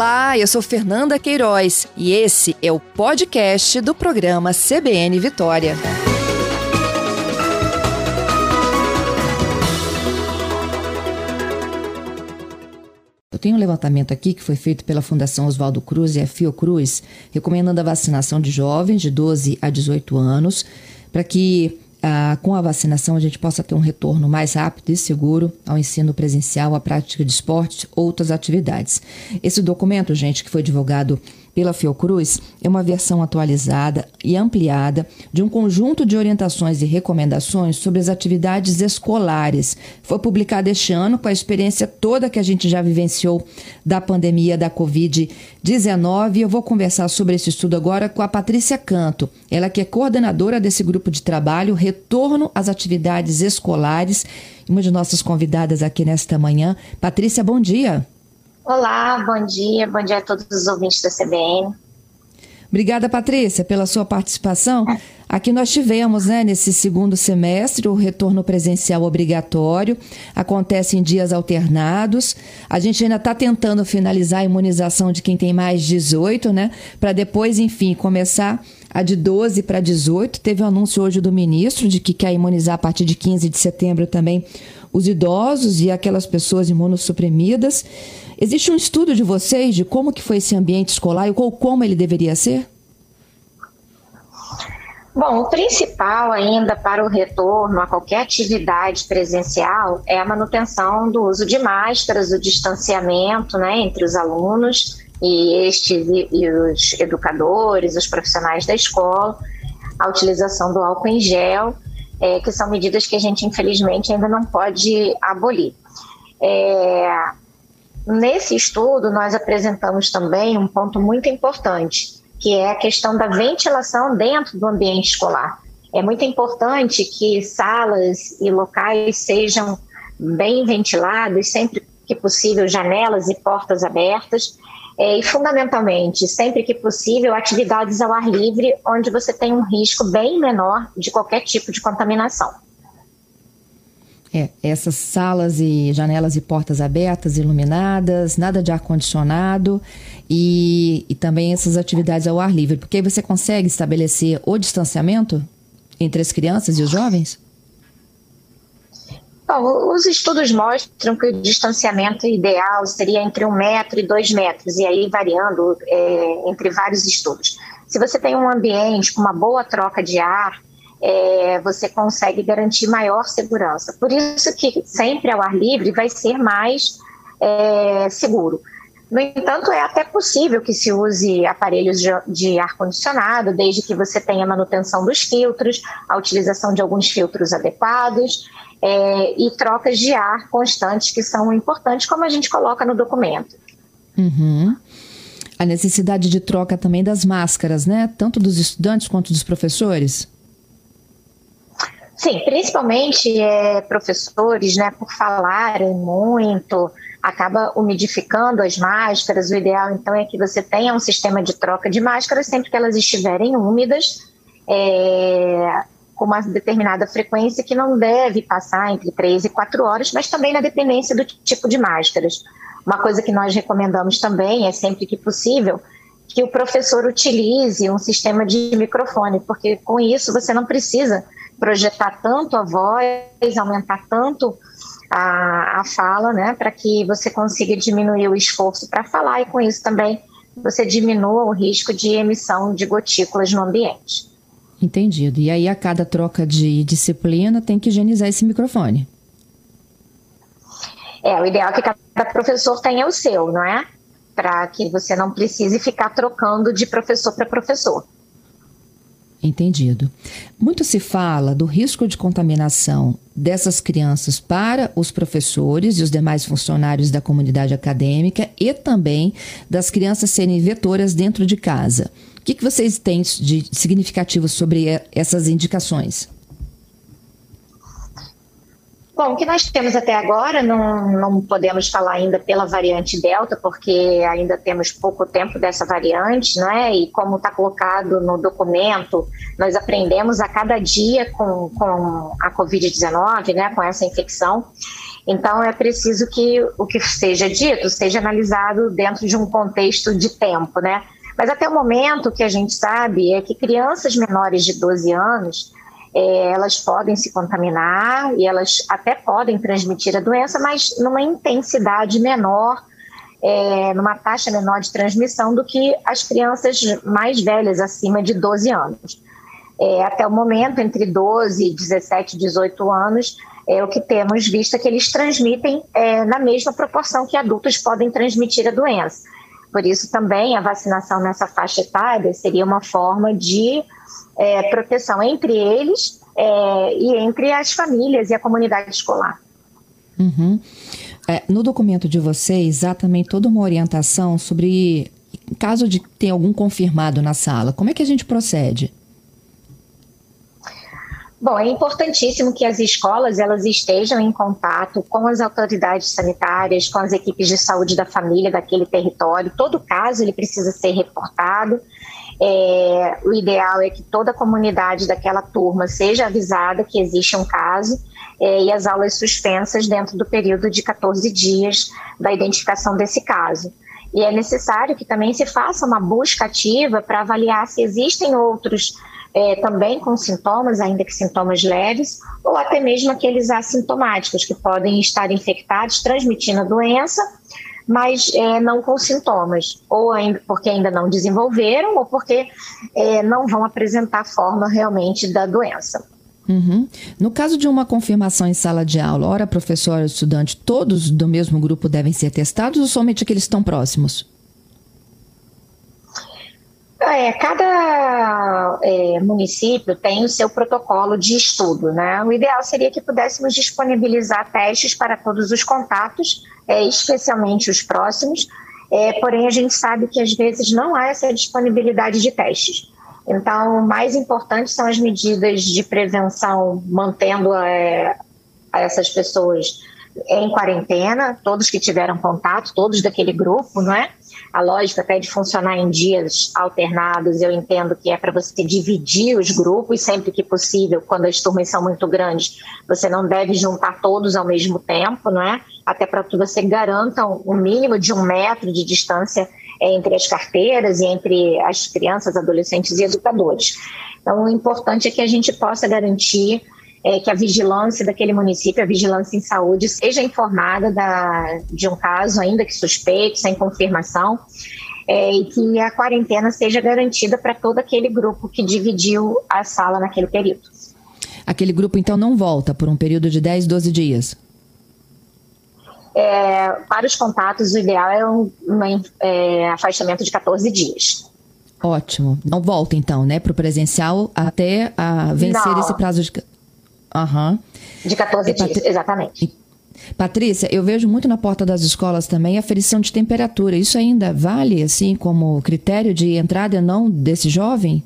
Olá, eu sou Fernanda Queiroz e esse é o podcast do programa CBN Vitória. Eu tenho um levantamento aqui que foi feito pela Fundação Oswaldo Cruz e a Fiocruz, recomendando a vacinação de jovens de 12 a 18 anos, para que ah, com a vacinação a gente possa ter um retorno mais rápido e seguro ao ensino presencial, à prática de esportes, outras atividades. Esse documento, gente, que foi divulgado pela Fiocruz é uma versão atualizada e ampliada de um conjunto de orientações e recomendações sobre as atividades escolares. Foi publicado este ano com a experiência toda que a gente já vivenciou da pandemia da Covid-19. Eu vou conversar sobre esse estudo agora com a Patrícia Canto, ela que é coordenadora desse grupo de trabalho Retorno às Atividades Escolares, uma de nossas convidadas aqui nesta manhã. Patrícia, bom dia. Olá, bom dia, bom dia a todos os ouvintes da CBN. Obrigada, Patrícia, pela sua participação. Aqui nós tivemos, né, nesse segundo semestre, o retorno presencial obrigatório, acontece em dias alternados. A gente ainda está tentando finalizar a imunização de quem tem mais de 18, né, para depois, enfim, começar a de 12 para 18. Teve o um anúncio hoje do ministro de que quer imunizar a partir de 15 de setembro também os idosos e aquelas pessoas imunossuprimidas. Existe um estudo de vocês de como que foi esse ambiente escolar e como ele deveria ser? Bom, o principal ainda para o retorno a qualquer atividade presencial é a manutenção do uso de máscaras, o distanciamento né, entre os alunos e estes e, os educadores, os profissionais da escola, a utilização do álcool em gel, é, que são medidas que a gente infelizmente ainda não pode abolir. É, Nesse estudo, nós apresentamos também um ponto muito importante, que é a questão da ventilação dentro do ambiente escolar. É muito importante que salas e locais sejam bem ventilados, sempre que possível, janelas e portas abertas. É, e, fundamentalmente, sempre que possível, atividades ao ar livre, onde você tem um risco bem menor de qualquer tipo de contaminação. É, essas salas e janelas e portas abertas, iluminadas, nada de ar-condicionado e, e também essas atividades ao ar livre, porque aí você consegue estabelecer o distanciamento entre as crianças e os jovens? Bom, os estudos mostram que o distanciamento ideal seria entre um metro e dois metros, e aí variando é, entre vários estudos. Se você tem um ambiente com uma boa troca de ar, é, você consegue garantir maior segurança. Por isso que sempre ao ar livre vai ser mais é, seguro. No entanto, é até possível que se use aparelhos de, ar-condicionado, desde que você tenha manutenção dos filtros, a utilização de alguns filtros adequados é, e trocas de ar constantes, que são importantes, como a gente coloca no documento. Uhum. A necessidade de troca também das máscaras, né? Tanto dos estudantes quanto dos professores? Sim, principalmente é, professores, né, por falarem muito, acaba umidificando as máscaras. O ideal, então, é que você tenha um sistema de troca de máscaras sempre que elas estiverem úmidas, é, com uma determinada frequência que não deve passar entre 3 e 4 horas, mas também na dependência do tipo de máscaras. Uma coisa que nós recomendamos também é sempre que possível que o professor utilize um sistema de microfone, porque com isso você não precisa projetar tanto a voz, aumentar tanto a, a fala, né, para que você consiga diminuir o esforço para falar e com isso também você diminua o risco de emissão de gotículas no ambiente. Entendido. E aí, a cada troca de disciplina, tem que higienizar esse microfone. É, o ideal é que cada professor tenha o seu, não é? Para que você não precise ficar trocando de professor para professor. Entendido. Muito se fala do risco de contaminação dessas crianças para os professores e os demais funcionários da comunidade acadêmica e também das crianças serem vetoras dentro de casa. O que, que vocês têm de significativo sobre essas indicações? Bom, o que nós temos até agora, não, não podemos falar ainda pela variante Delta, porque ainda temos pouco tempo dessa variante, né? E como está colocado no documento, nós aprendemos a cada dia com, com a Covid-19, né? Com essa infecção. Então é preciso que o que seja dito seja analisado dentro de um contexto de tempo, né? Mas até o momento o que a gente sabe é que crianças menores de 12 anos é, elas podem se contaminar e elas até podem transmitir a doença, mas numa intensidade menor, é, numa taxa menor de transmissão do que as crianças mais velhas, acima de 12 anos. É, até o momento, entre 12, 17 e 18 anos, é o que temos visto é que eles transmitem é, na mesma proporção que adultos podem transmitir a doença. Por isso, também a vacinação nessa faixa etária seria uma forma de é, proteção entre eles é, e entre as famílias e a comunidade escolar. Uhum. É, no documento de vocês há também toda uma orientação sobre caso de ter algum confirmado na sala, como é que a gente procede? Bom, é importantíssimo que as escolas elas estejam em contato com as autoridades sanitárias, com as equipes de saúde da família daquele território. Todo caso ele precisa ser reportado. É, o ideal é que toda a comunidade daquela turma seja avisada que existe um caso é, e as aulas suspensas dentro do período de 14 dias da identificação desse caso. E é necessário que também se faça uma busca ativa para avaliar se existem outros é, também com sintomas, ainda que sintomas leves, ou até mesmo aqueles assintomáticos, que podem estar infectados, transmitindo a doença, mas é, não com sintomas, ou ainda, porque ainda não desenvolveram, ou porque é, não vão apresentar forma realmente da doença. Uhum. No caso de uma confirmação em sala de aula, ora professor, estudante, todos do mesmo grupo devem ser testados ou somente aqueles que estão próximos? É, cada é, município tem o seu protocolo de estudo, né? O ideal seria que pudéssemos disponibilizar testes para todos os contatos, é, especialmente os próximos, é, porém a gente sabe que às vezes não há essa disponibilidade de testes. Então, o mais importante são as medidas de prevenção, mantendo é, essas pessoas em quarentena, todos que tiveram contato, todos daquele grupo, não é? A lógica até de funcionar em dias alternados, eu entendo que é para você dividir os grupos sempre que possível, quando as turmas são muito grandes, você não deve juntar todos ao mesmo tempo, não é? Até para que você garanta um mínimo de um metro de distância entre as carteiras e entre as crianças, adolescentes e educadores. Então, o importante é que a gente possa garantir é, que a vigilância daquele município, a vigilância em saúde, seja informada da, de um caso, ainda que suspeito, sem confirmação, é, e que a quarentena seja garantida para todo aquele grupo que dividiu a sala naquele período. Aquele grupo, então, não volta por um período de 10, 12 dias? É, para os contatos, o ideal é um, um é, afastamento de 14 dias. Ótimo. Não volta, então, né, para o presencial até vencer não. esse prazo de. Uhum. De 14 dias, Patri... exatamente. Patrícia, eu vejo muito na porta das escolas também a ferição de temperatura. Isso ainda vale, assim, como critério de entrada ou não desse jovem?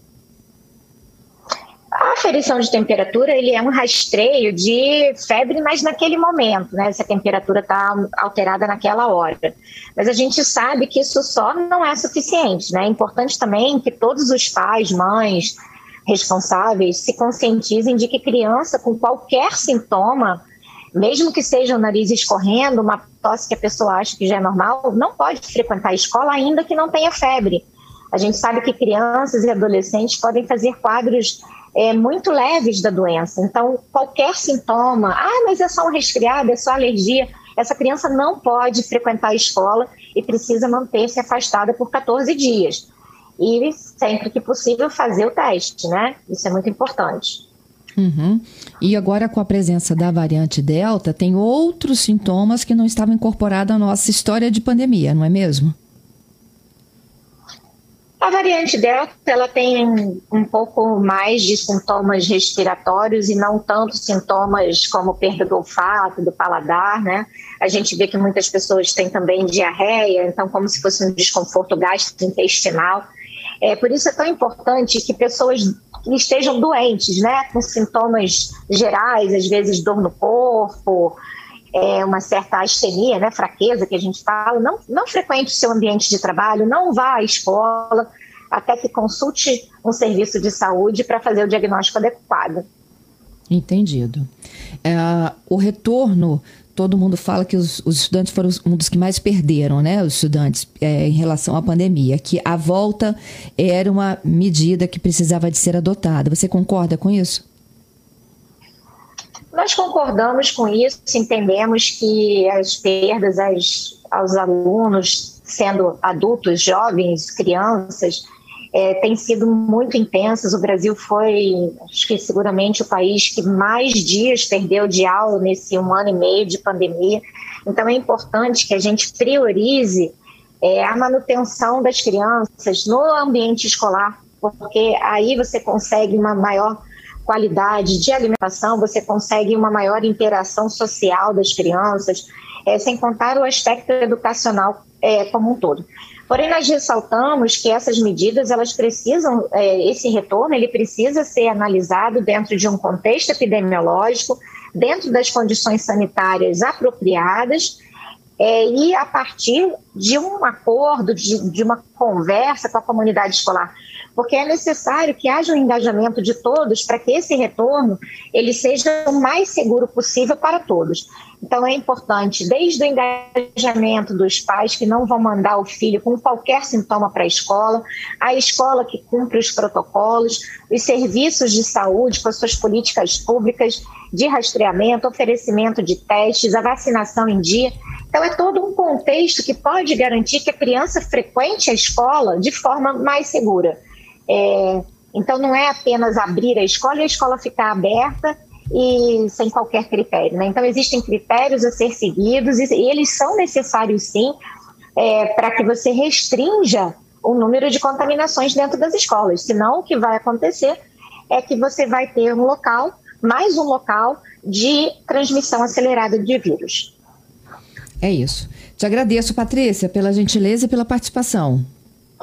A ferição de temperatura ele é um rastreio de febre, mas naquele momento, né? Se a temperatura está alterada naquela hora. Mas a gente sabe que isso só não é suficiente, né? É importante também que todos os pais, mães, responsáveis se conscientizem de que criança com qualquer sintoma, mesmo que seja o nariz escorrendo, uma tosse que a pessoa acha que já é normal, não pode frequentar a escola ainda que não tenha febre. A gente sabe que crianças e adolescentes podem fazer quadros é, muito leves da doença. Então, qualquer sintoma, ah, mas é só um resfriado, é só alergia, essa criança não pode frequentar a escola e precisa manter-se afastada por 14 dias e sempre que possível fazer o teste, né? Isso é muito importante. Uhum. E agora, com a presença da variante Delta, tem outros sintomas que não estavam incorporados à nossa história de pandemia, não é mesmo? A variante Delta ela tem um pouco mais de sintomas respiratórios e não tanto sintomas como perda do olfato, do paladar, né? A gente vê que muitas pessoas têm também diarreia, então como se fosse um desconforto gastrointestinal. É, por isso é tão importante que pessoas que estejam doentes, né, com sintomas gerais, às vezes dor no corpo, é, uma certa astenia, né, fraqueza que a gente fala, não, não frequente o seu ambiente de trabalho, não vá à escola, até que consulte um serviço de saúde para fazer o diagnóstico adequado. Entendido. É, o retorno todo mundo fala que os, os, estudantes foram um dos que mais perderam, né? Os estudantes é, em relação à pandemia, que a volta era uma medida que precisava de ser adotada. Você concorda com isso? Nós concordamos com isso, entendemos que as perdas aos, aos alunos, sendo adultos, jovens, crianças, é, têm sido muito intensas. O Brasil foi, acho que seguramente, o país que mais dias perdeu de aula nesse um ano e meio de pandemia. Então, é importante que a gente priorize é, a manutenção das crianças no ambiente escolar, porque aí você consegue uma maior qualidade de alimentação, você consegue uma maior interação social das crianças, é, sem contar o aspecto educacional é, como um todo. Porém, nós ressaltamos que essas medidas, elas precisam, é, esse retorno, ele precisa ser analisado dentro de um contexto epidemiológico, dentro das condições sanitárias apropriadas é, e a partir de um acordo, de, de uma conversa com a comunidade escolar porque é necessário que haja um engajamento de todos para que esse retorno ele seja o mais seguro possível para todos. Então é importante, desde o engajamento dos pais que não vão mandar o filho com qualquer sintoma para a escola, a escola que cumpre os protocolos, os serviços de saúde com as suas políticas públicas de rastreamento, oferecimento de testes, a vacinação em dia. Então, é todo um contexto que pode garantir que a criança frequente a escola de forma mais segura. É, então, não é apenas abrir a escola e a escola ficar aberta e sem qualquer critério. Né? Então, existem critérios a ser seguidos e, eles são necessários, sim, é, para que você restrinja o número de contaminações dentro das escolas. Senão, o que vai acontecer é que você vai ter um local, mais um local, de transmissão acelerada de vírus. É isso. Te agradeço, Patrícia, pela gentileza e pela participação.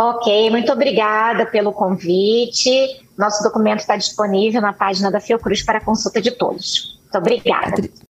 Ok, muito obrigada pelo convite. Nosso documento está disponível na página da Fiocruz para consulta de todos. Muito obrigada.